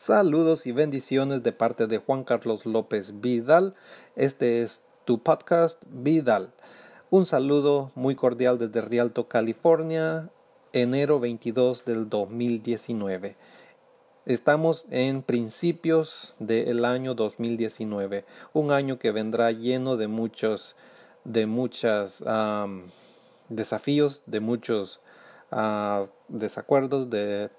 Saludos y bendiciones de parte de Juan Carlos López Vidal. Este es tu podcast Vidal. Un saludo muy cordial desde Rialto, California, enero 22 del 2019. Estamos en principios del año 2019, un año que vendrá lleno de muchos, de muchos desafíos, de muchos ah, desacuerdos, de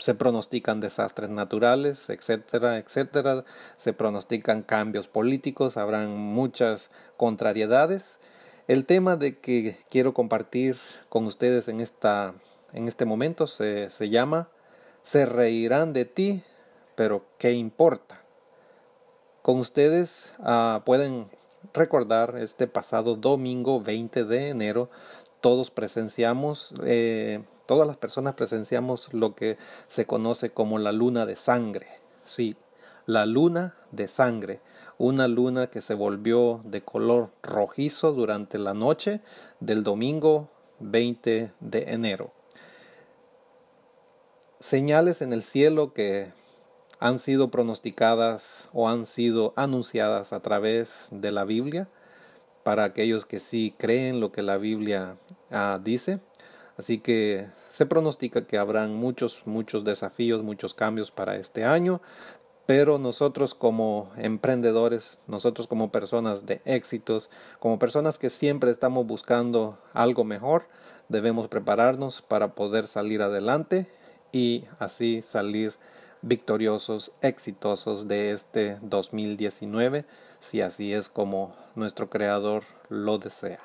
se pronostican desastres naturales, etcétera, etcétera, se pronostican cambios políticos, habrán muchas contrariedades. El tema de que quiero compartir con ustedes en, esta, en este momento se, se llama Se reirán de ti, pero ¿qué importa? Con ustedes ah, pueden recordar este pasado domingo 20 de enero, todos presenciamos eh, Todas las personas presenciamos lo que se conoce como la luna de sangre. Sí, la luna de sangre. Una luna que se volvió de color rojizo durante la noche del domingo 20 de enero. Señales en el cielo que han sido pronosticadas o han sido anunciadas a través de la Biblia para aquellos que sí creen lo que la Biblia ah, dice. Así que se pronostica que habrán muchos, muchos desafíos, muchos cambios para este año, pero nosotros como emprendedores, nosotros como personas de éxitos, como personas que siempre estamos buscando algo mejor, debemos prepararnos para poder salir adelante y así salir victoriosos, exitosos de este 2019, si así es como nuestro Creador lo desea.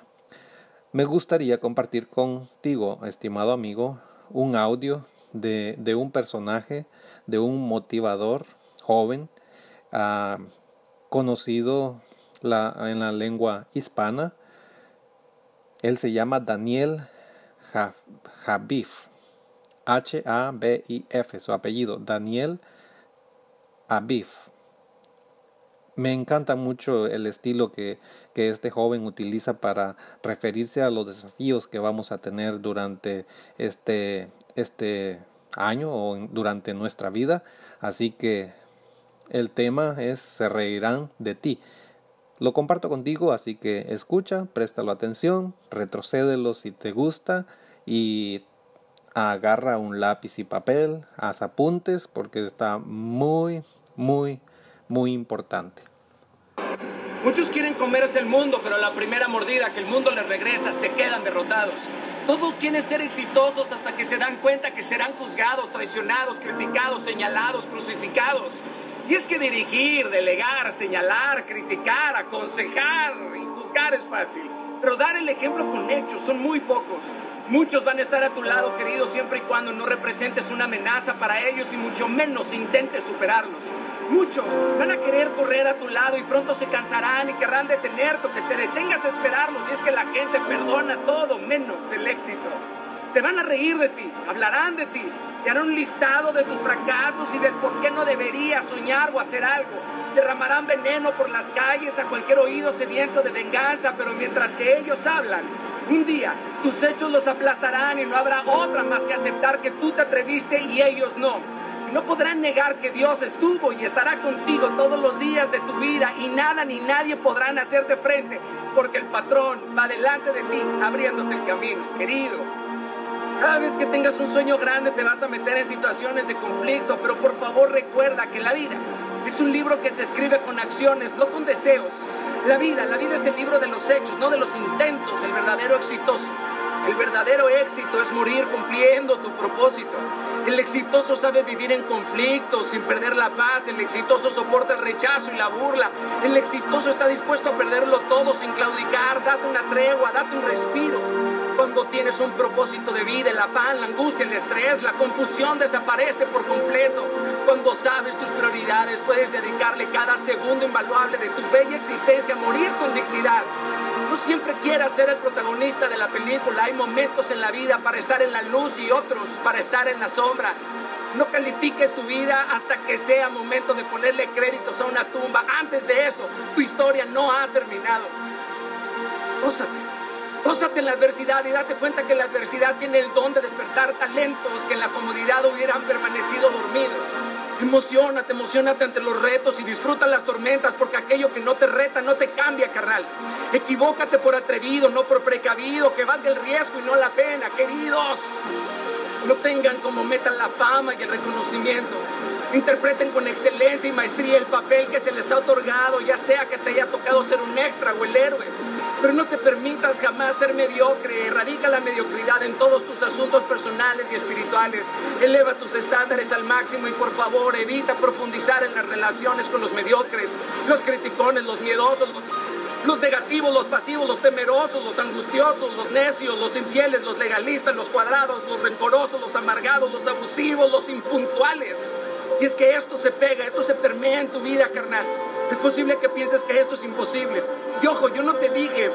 Me gustaría compartir contigo, estimado amigo, un audio de, de un personaje, de un motivador joven, uh, conocido en la lengua hispana. Él se llama Daniel Habif. H-A-B-I-F, su apellido, Daniel Habif. Me encanta mucho el estilo que, que, este joven utiliza para referirse a los desafíos que vamos a tener durante este, este año o durante nuestra vida. Así que el tema es Se reirán de ti. Lo comparto contigo, así que escucha, préstalo atención, retrocédelo si te gusta y agarra un lápiz y papel, haz apuntes porque está muy, muy, muy importante. Muchos quieren comerse el mundo, pero la primera mordida que el mundo les regresa se quedan derrotados. Todos quieren ser exitosos hasta que se dan cuenta que serán juzgados, traicionados, criticados, señalados, crucificados. Y es que dirigir, delegar, señalar, criticar, aconsejar y juzgar es fácil. Pero dar el ejemplo con hechos son muy pocos. Muchos van a estar a tu lado, querido, siempre y cuando no representes una amenaza para ellos y mucho menos intentes superarlos. Muchos van a querer correr a tu lado y pronto se cansarán y querrán detenerte que te detengas a esperarlos. Y es que la gente perdona todo menos el éxito. Se van a reír de ti, hablarán de ti, te harán un listado de tus fracasos y del por qué no deberías soñar o hacer algo. Derramarán veneno por las calles a cualquier oído sediento de venganza, pero mientras que ellos hablan, un día tus hechos los aplastarán y no habrá otra más que aceptar que tú te atreviste y ellos no. No podrán negar que Dios estuvo y estará contigo todos los días de tu vida y nada ni nadie podrán hacerte frente porque el patrón va delante de ti abriéndote el camino, querido. Cada vez que tengas un sueño grande te vas a meter en situaciones de conflicto, pero por favor recuerda que la vida es un libro que se escribe con acciones, no con deseos. La vida, la vida es el libro de los hechos, no de los intentos, el verdadero exitoso. El verdadero éxito es morir cumpliendo tu propósito. El exitoso sabe vivir en conflicto sin perder la paz. El exitoso soporta el rechazo y la burla. El exitoso está dispuesto a perderlo todo sin claudicar. Date una tregua, date un respiro. Cuando tienes un propósito de vida, el afán, la angustia, el estrés, la confusión desaparece por completo. Cuando sabes tus prioridades, puedes dedicarle cada segundo invaluable de tu bella existencia a morir con dignidad. Siempre quieras ser el protagonista de la película. Hay momentos en la vida para estar en la luz y otros para estar en la sombra. No califiques tu vida hasta que sea momento de ponerle créditos a una tumba. Antes de eso, tu historia no ha terminado. Pósate en la adversidad y date cuenta que la adversidad tiene el don de despertar talentos que en la comodidad hubieran permanecido dormidos. Emocionate, emocionate ante los retos y disfruta las tormentas porque aquello que no te reta no te cambia, carnal. Equivócate por atrevido, no por precavido, que valga el riesgo y no la pena, queridos. No tengan como meta la fama y el reconocimiento. Interpreten con excelencia y maestría el papel que se les ha otorgado, ya sea que te haya tocado ser un extra o el héroe. Pero no te permitas jamás ser mediocre. Erradica la mediocridad en todos tus asuntos personales y espirituales. Eleva tus estándares al máximo y por favor evita profundizar en las relaciones con los mediocres, los criticones, los miedosos, los, negativos, los pasivos, los temerosos, los angustiosos, los necios, los infieles, los legalistas, los cuadrados, los rencorosos, los amargados, los abusivos, los impuntuales. Y es que esto se pega, esto se permea en tu vida, carnal. Es posible que pienses que esto es imposible. Y ojo, yo no te dije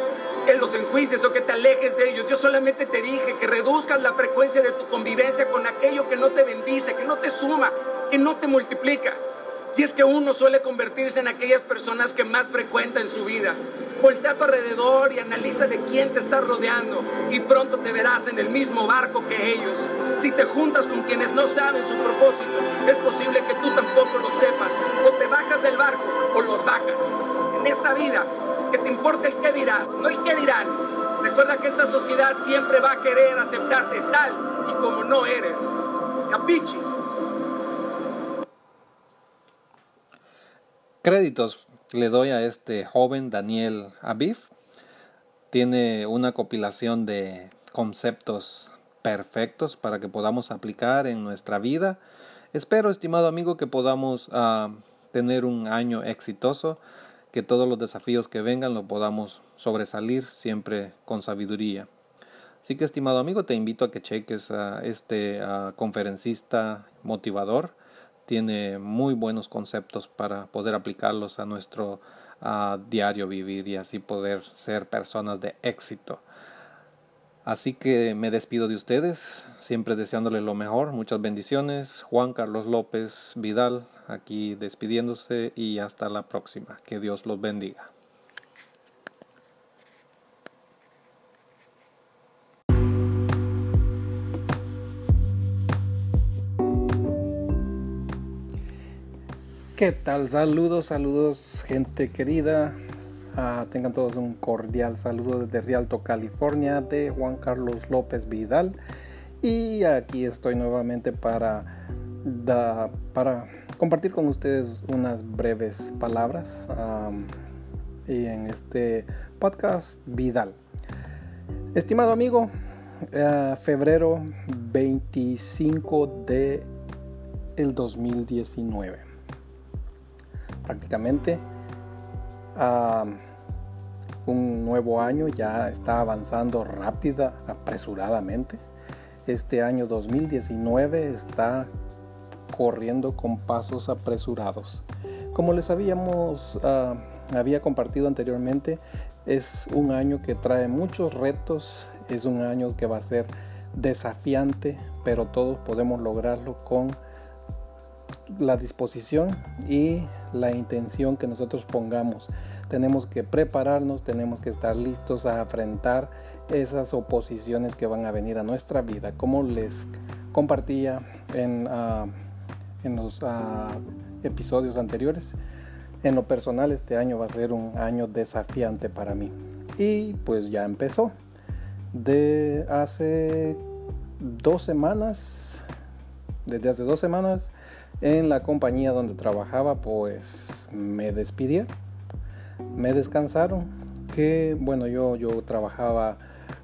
que los enjuicies o que te alejes de ellos. Yo solamente te dije que reduzcas la frecuencia de tu convivencia con aquello que no te bendice, que no te suma, que no te multiplica. Y es que uno suele convertirse en aquellas personas que más frecuenta en su vida. Voltea a tu alrededor y analiza de quién te estás rodeando y pronto te verás en el mismo barco que ellos. Si te juntas con quienes no saben su propósito, es posible que tú tampoco lo sepas. O te bajas del barco o los bajas. En esta vida, que te importe el qué dirás, no el qué dirán. Recuerda que esta sociedad siempre va a querer aceptarte tal y como no eres. Capichi. Créditos le doy a este joven Daniel Aviv. Tiene una compilación de conceptos perfectos para que podamos aplicar en nuestra vida. Espero, estimado amigo, que podamos uh, tener un año exitoso, que todos los desafíos que vengan lo podamos sobresalir siempre con sabiduría. Así que, estimado amigo, te invito a que cheques a este uh, conferencista motivador tiene muy buenos conceptos para poder aplicarlos a nuestro uh, diario vivir y así poder ser personas de éxito. Así que me despido de ustedes, siempre deseándoles lo mejor, muchas bendiciones. Juan Carlos López Vidal aquí despidiéndose y hasta la próxima. Que Dios los bendiga. ¿Qué tal? Saludos, saludos gente querida. Uh, tengan todos un cordial saludo desde Rialto, California, de Juan Carlos López Vidal. Y aquí estoy nuevamente para, para compartir con ustedes unas breves palabras y en este podcast Vidal. Estimado amigo, uh, febrero 25 de el 2019 prácticamente un nuevo año ya está avanzando rápida, apresuradamente. Este año 2019 está corriendo con pasos apresurados. Como les habíamos había compartido anteriormente, es un año que trae muchos retos, es un año que va a ser desafiante, pero todos podemos lograrlo con la disposición y la intención que nosotros pongamos. Tenemos que prepararnos, tenemos que estar listos a enfrentar esas oposiciones que van a venir a nuestra vida. Como les compartía en, uh, en los uh, episodios anteriores, en lo personal este año va a ser un año desafiante para mí. Y pues ya empezó. De hace dos semanas, desde hace dos semanas, en la compañía donde trabajaba, pues me despidieron, me descansaron. Que bueno, yo, yo trabajaba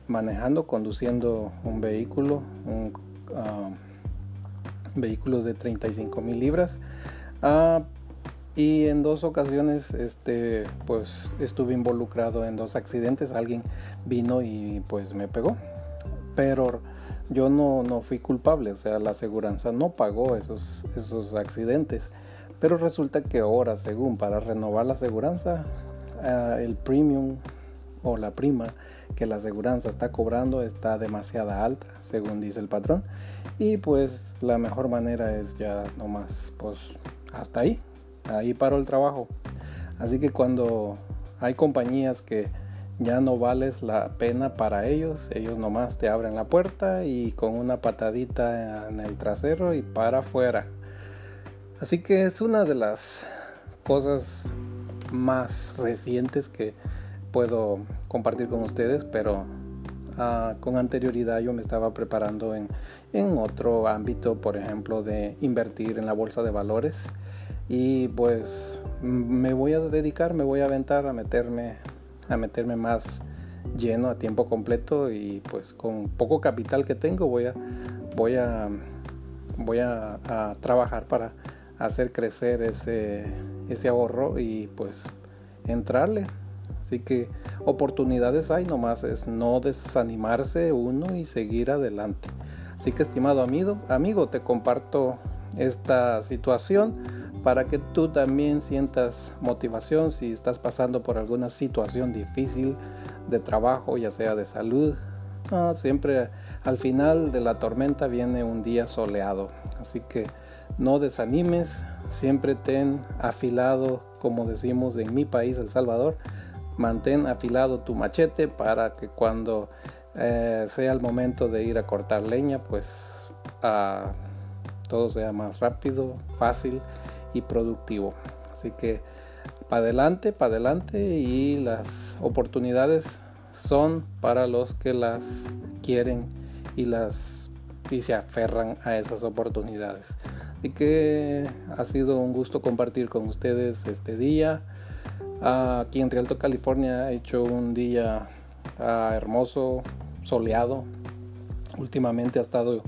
manejando, conduciendo un vehículo, un uh, vehículo de 35 mil libras. Uh, y en dos ocasiones este pues estuve involucrado en dos accidentes alguien vino y pues me pegó pero yo no, no fui culpable, o sea, la aseguranza no pagó esos, esos accidentes. Pero resulta que ahora, según para renovar la aseguranza, uh, el premium o la prima que la aseguranza está cobrando está demasiado alta, según dice el patrón. Y pues la mejor manera es ya nomás, pues hasta ahí, ahí paró el trabajo. Así que cuando hay compañías que ya no vales la pena para ellos, ellos nomás te abren la puerta y con una patadita en el trasero y para afuera. Así que es una de las cosas más recientes que puedo compartir con ustedes, pero uh, con anterioridad yo me estaba preparando en, en otro ámbito, por ejemplo, de invertir en la bolsa de valores. Y pues me voy a dedicar, me voy a aventar a meterme, a meterme más lleno a tiempo completo y pues con poco capital que tengo voy a, voy a, voy a, trabajar para hacer crecer ese, ese ahorro y pues entrarle. Así que oportunidades hay, nomás es no desanimarse uno y seguir adelante. Así que estimado amigo, amigo, te comparto esta situación para que tú también sientas motivación si estás pasando por alguna situación difícil de trabajo, ya sea de salud. siempre al final de la tormenta viene un día soleado. Así que no desanimes, siempre ten afilado, como decimos en mi país, El Salvador, mantén afilado tu machete para que cuando eh, sea el momento de ir a cortar leña, pues ah, todo sea más rápido, fácil productivo. Así que para adelante, para adelante y las oportunidades son para los que las quieren y las y se aferran a esas oportunidades. Así que ha sido un gusto compartir con ustedes este día. Aquí en Rialto, California, ha hecho un día ah, hermoso, soleado. Últimamente ha estado,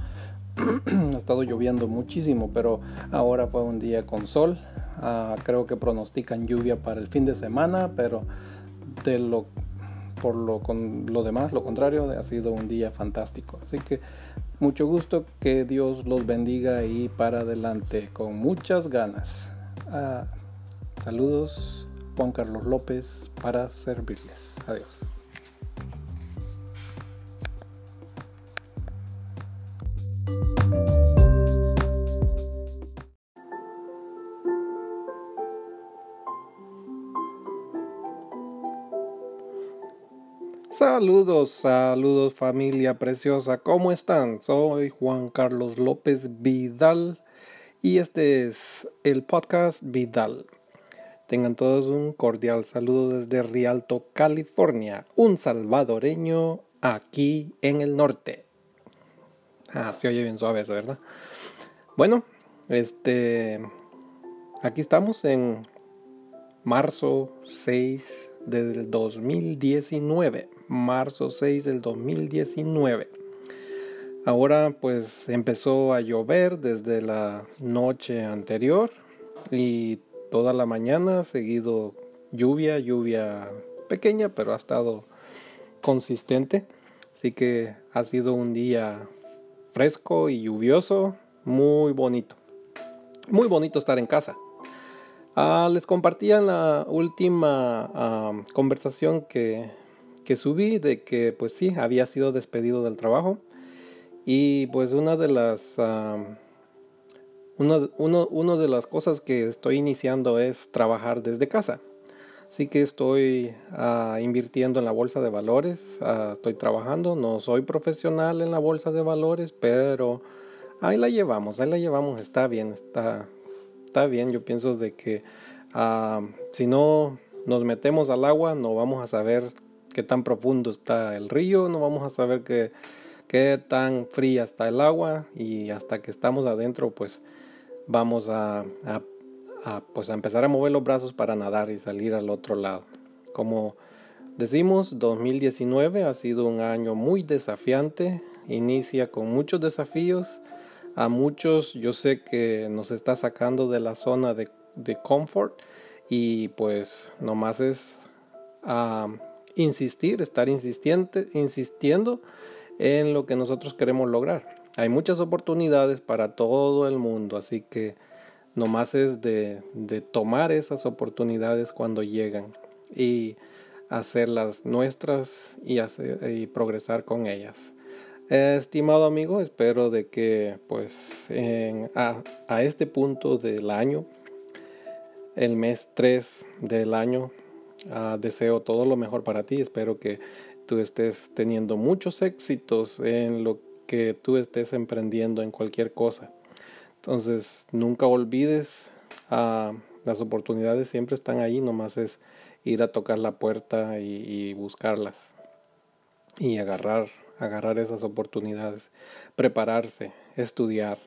ha estado lloviendo muchísimo, pero ahora fue un día con sol. Ah, creo que pronostican lluvia para el fin de semana, pero de lo por lo, con lo demás, lo contrario, ha sido un día fantástico. Así que mucho gusto, que Dios los bendiga y para adelante con muchas ganas. Ah, saludos, Juan Carlos López, para servirles. Adiós. Saludos, saludos familia preciosa, ¿cómo están? Soy Juan Carlos López Vidal y este es el podcast Vidal. Tengan todos un cordial saludo desde Rialto, California, un salvadoreño aquí en el norte. Ah, se oye bien suave ¿verdad? Bueno, este, aquí estamos en marzo 6 del 2019 marzo 6 del 2019. Ahora pues empezó a llover desde la noche anterior y toda la mañana seguido lluvia, lluvia pequeña pero ha estado consistente. Así que ha sido un día fresco y lluvioso, muy bonito. Muy bonito estar en casa. Ah, les compartía en la última ah, conversación que que subí de que pues sí, había sido despedido del trabajo. Y pues una de las... uno, de las cosas que estoy iniciando es trabajar desde casa. Así que estoy ah, invirtiendo en la bolsa de valores, ah, estoy trabajando, no soy profesional en la bolsa de valores, pero ahí la llevamos, ahí la llevamos, está bien, está, está bien. Yo pienso de que ah, si no nos metemos al agua no vamos a saber qué tan profundo está el río, no vamos a saber qué, qué tan fría está el agua y hasta que estamos adentro pues vamos a, pues a empezar a mover los brazos para nadar y salir al otro lado. Como decimos, 2019 ha sido un año muy desafiante, inicia con muchos desafíos, a muchos yo sé que nos está sacando de la zona de, de confort y pues nomás es uh, insistir, estar insistiente, insistiendo en lo que nosotros queremos lograr. Hay muchas oportunidades para todo el mundo, así que nomás es de, de tomar esas oportunidades cuando llegan y hacerlas nuestras y, hacer, y progresar con ellas. Estimado amigo, espero de que pues en, a, a este punto del año, el mes 3 del año Ah, deseo todo lo mejor para ti. Espero que tú estés teniendo muchos éxitos en lo que tú estés emprendiendo en cualquier cosa. Entonces, nunca olvides, ah, las oportunidades siempre están ahí, nomás es ir a tocar la puerta y, buscarlas y agarrar, agarrar esas oportunidades, prepararse, estudiar,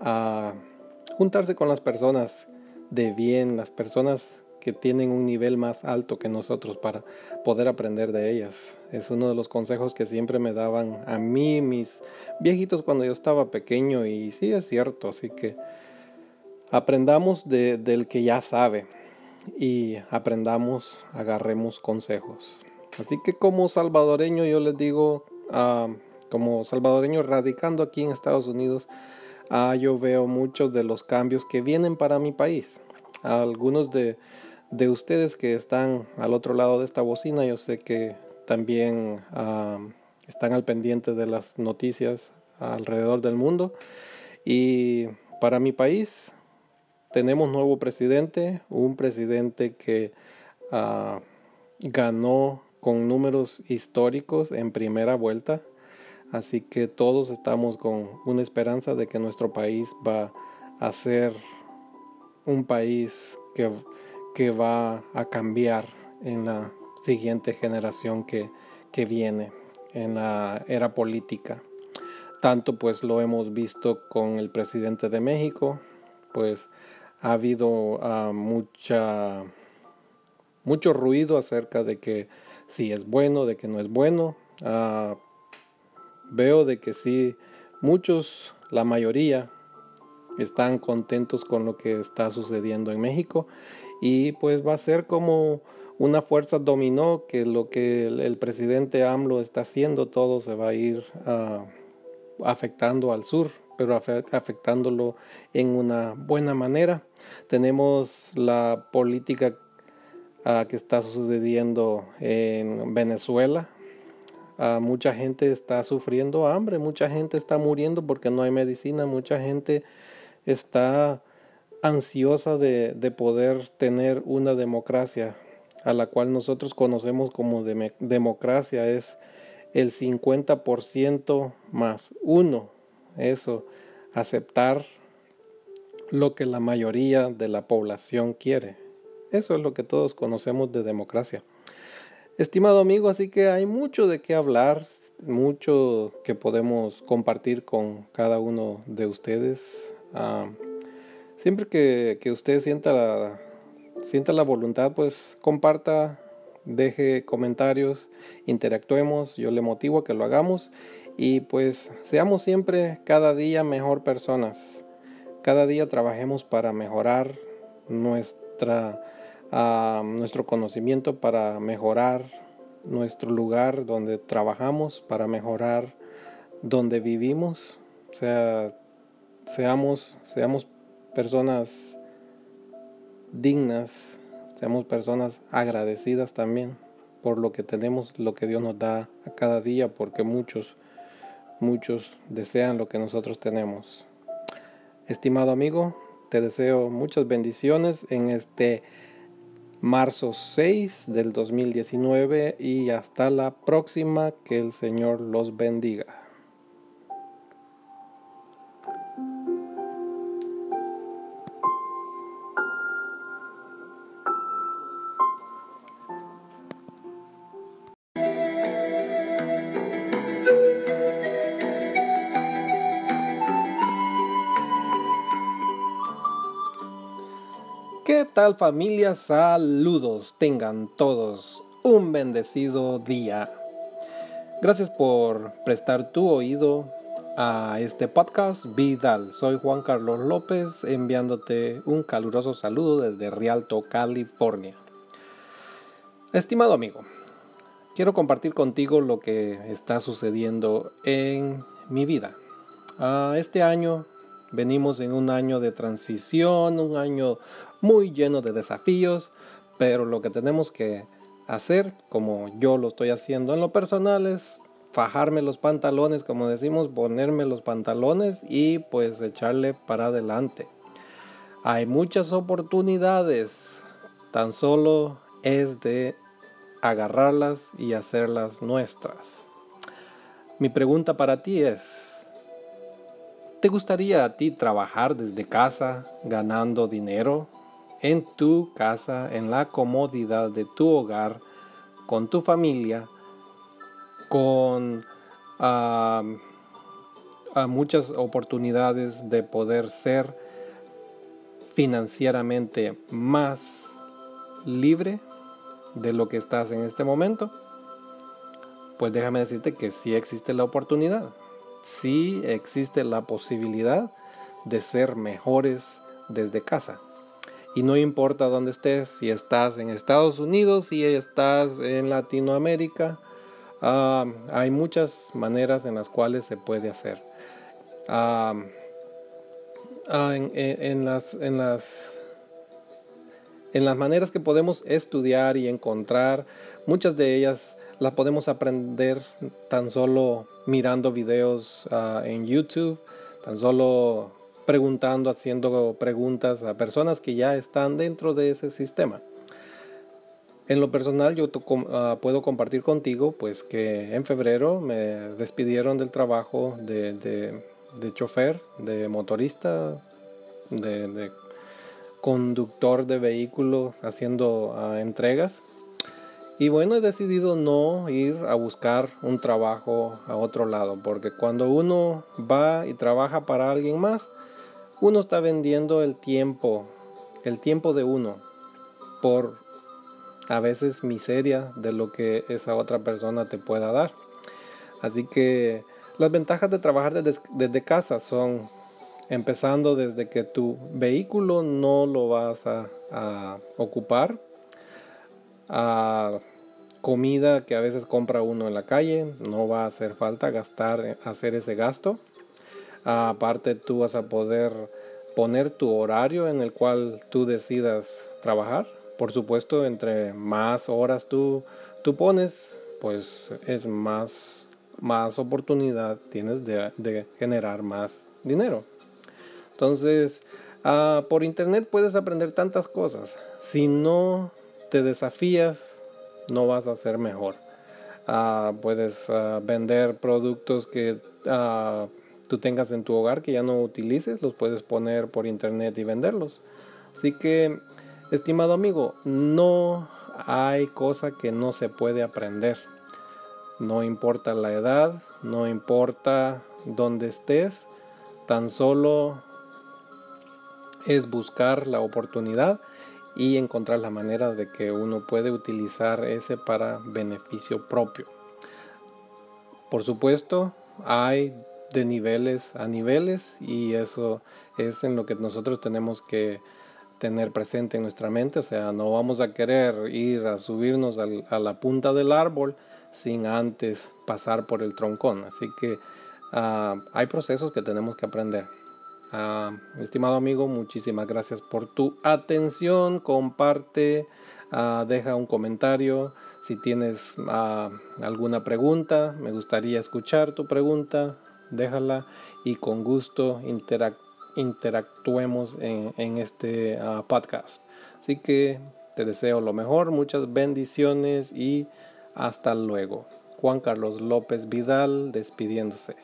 a juntarse con las personas de bien, las personas que tienen un nivel más alto que nosotros para poder aprender de ellas. Es uno de los consejos que siempre me daban a mí mis viejitos cuando yo estaba pequeño y sí es cierto, así que aprendamos de, del que ya sabe y aprendamos, agarremos consejos. Así que como salvadoreño yo les digo, ah, como salvadoreño radicando aquí en Estados Unidos, ah, yo veo muchos de los cambios que vienen para mi país. Algunos de, de ustedes que están al otro lado de esta bocina, yo sé que también ah, están al pendiente de las noticias alrededor del mundo. Y para mi país tenemos nuevo presidente, un presidente que ah, ganó con números históricos en primera vuelta. Así que todos estamos con una esperanza de que nuestro país va a ser un país que que va a cambiar en la siguiente generación que, que viene en la era política. Tanto pues lo hemos visto con el presidente de México, pues ha habido ah, mucha mucho ruido acerca de que si es bueno, de que no es bueno. Ah, veo de que sí, muchos, la mayoría, están contentos con lo que está sucediendo en México y pues va a ser como una fuerza dominó que lo que el, presidente AMLO está haciendo todo se va a ir ah, afectando al sur pero afectándolo en una buena manera. Tenemos la política ah, que está sucediendo en Venezuela. Ah, mucha gente está sufriendo hambre mucha gente está muriendo porque no hay medicina mucha gente está ansiosa de, poder tener una democracia a la cual nosotros conocemos como democracia es el 50% más uno. Eso, aceptar lo que la mayoría de la población quiere. Eso es lo que todos conocemos de democracia. Estimado amigo, así que hay mucho de qué hablar, mucho que podemos compartir con cada uno de ustedes. Ah, siempre que, usted sienta la, sienta la voluntad, pues comparta, deje comentarios, interactuemos, yo le motivo a que lo hagamos y pues seamos siempre cada día mejor personas. Cada día trabajemos para mejorar nuestra, ah, nuestro conocimiento, para mejorar nuestro lugar donde trabajamos, para mejorar donde vivimos. O sea, seamos, seamos personas dignas, seamos personas agradecidas también por lo que tenemos, lo que Dios nos da a cada día, porque muchos, muchos desean lo que nosotros tenemos. Estimado amigo, te deseo muchas bendiciones en este marzo 6 del 2019 y hasta la próxima, que el Señor los bendiga. Tal familia? Saludos, tengan todos un bendecido día. Gracias por prestar tu oído a este podcast Vidal. Soy Juan Carlos López enviándote un caluroso saludo desde Rialto, California. Estimado amigo, quiero compartir contigo lo que está sucediendo en mi vida. Ah, este año venimos en un año de transición, un año muy lleno de desafíos, pero lo que tenemos que hacer, como yo lo estoy haciendo en lo personal, es fajarme los pantalones, como decimos, ponerme los pantalones y pues echarle para adelante. Hay muchas oportunidades, tan solo es de agarrarlas y hacerlas nuestras. Mi pregunta para ti es, ¿Te gustaría a ti trabajar desde casa ganando dinero en tu casa, en la comodidad de tu hogar, con tu familia, con muchas oportunidades de poder ser financieramente más libre de lo que estás en este momento? Pues déjame decirte que sí existe la oportunidad, sí existe la posibilidad de ser mejores desde casa. Y no importa dónde estés, si estás en Estados Unidos, si estás en Latinoamérica, ah, hay muchas maneras en las cuales se puede hacer. Ah, ah, en, las, en, las, en las maneras que podemos estudiar y encontrar, muchas de ellas las podemos aprender tan solo mirando videos en YouTube, tan solo preguntando, haciendo preguntas a personas que ya están dentro de ese sistema. En lo personal yo ah, puedo compartir contigo pues que en febrero me despidieron del trabajo de, de, chofer, de motorista, de, conductor de vehículos haciendo ah, entregas. Y bueno, he decidido no ir a buscar un trabajo a otro lado, porque cuando uno va y trabaja para alguien más, uno está vendiendo el tiempo, el tiempo de uno, por a veces miseria de lo que esa otra persona te pueda dar. Así que las ventajas de trabajar desde, casa son empezando desde que tu vehículo no lo vas a, a ocupar, a comida que a veces compra uno en la calle, no va a hacer falta gastar, hacer ese gasto Aparte tú vas a poder poner tu horario en el cual tú decidas trabajar. Por supuesto, entre más horas tú, tú pones, pues es más, más oportunidad tienes de, generar más dinero. Entonces, ah, por internet puedes aprender tantas cosas. Si no te desafías, no vas a ser mejor. Ah, puedes ah, vender productos que tú tengas en tu hogar que ya no utilices, los puedes poner por internet y venderlos. Así que, estimado amigo, no hay cosa que no se puede aprender. No importa la edad, no importa dónde estés, tan solo es buscar la oportunidad y encontrar la manera de que uno puede utilizar ese para beneficio propio. Por supuesto, hay de niveles a niveles y eso es en lo que nosotros tenemos que tener presente en nuestra mente, o sea, no vamos a querer ir a subirnos a la punta del árbol sin antes pasar por el troncón, así que ah, hay procesos que tenemos que aprender. Ah, estimado amigo, muchísimas gracias por tu atención, comparte, ah, deja un comentario, si tienes alguna pregunta, me gustaría escuchar tu pregunta, déjala y con gusto interactuemos en, este ah, podcast. Así que te deseo lo mejor, muchas bendiciones y hasta luego. Juan Carlos López Vidal despidiéndose.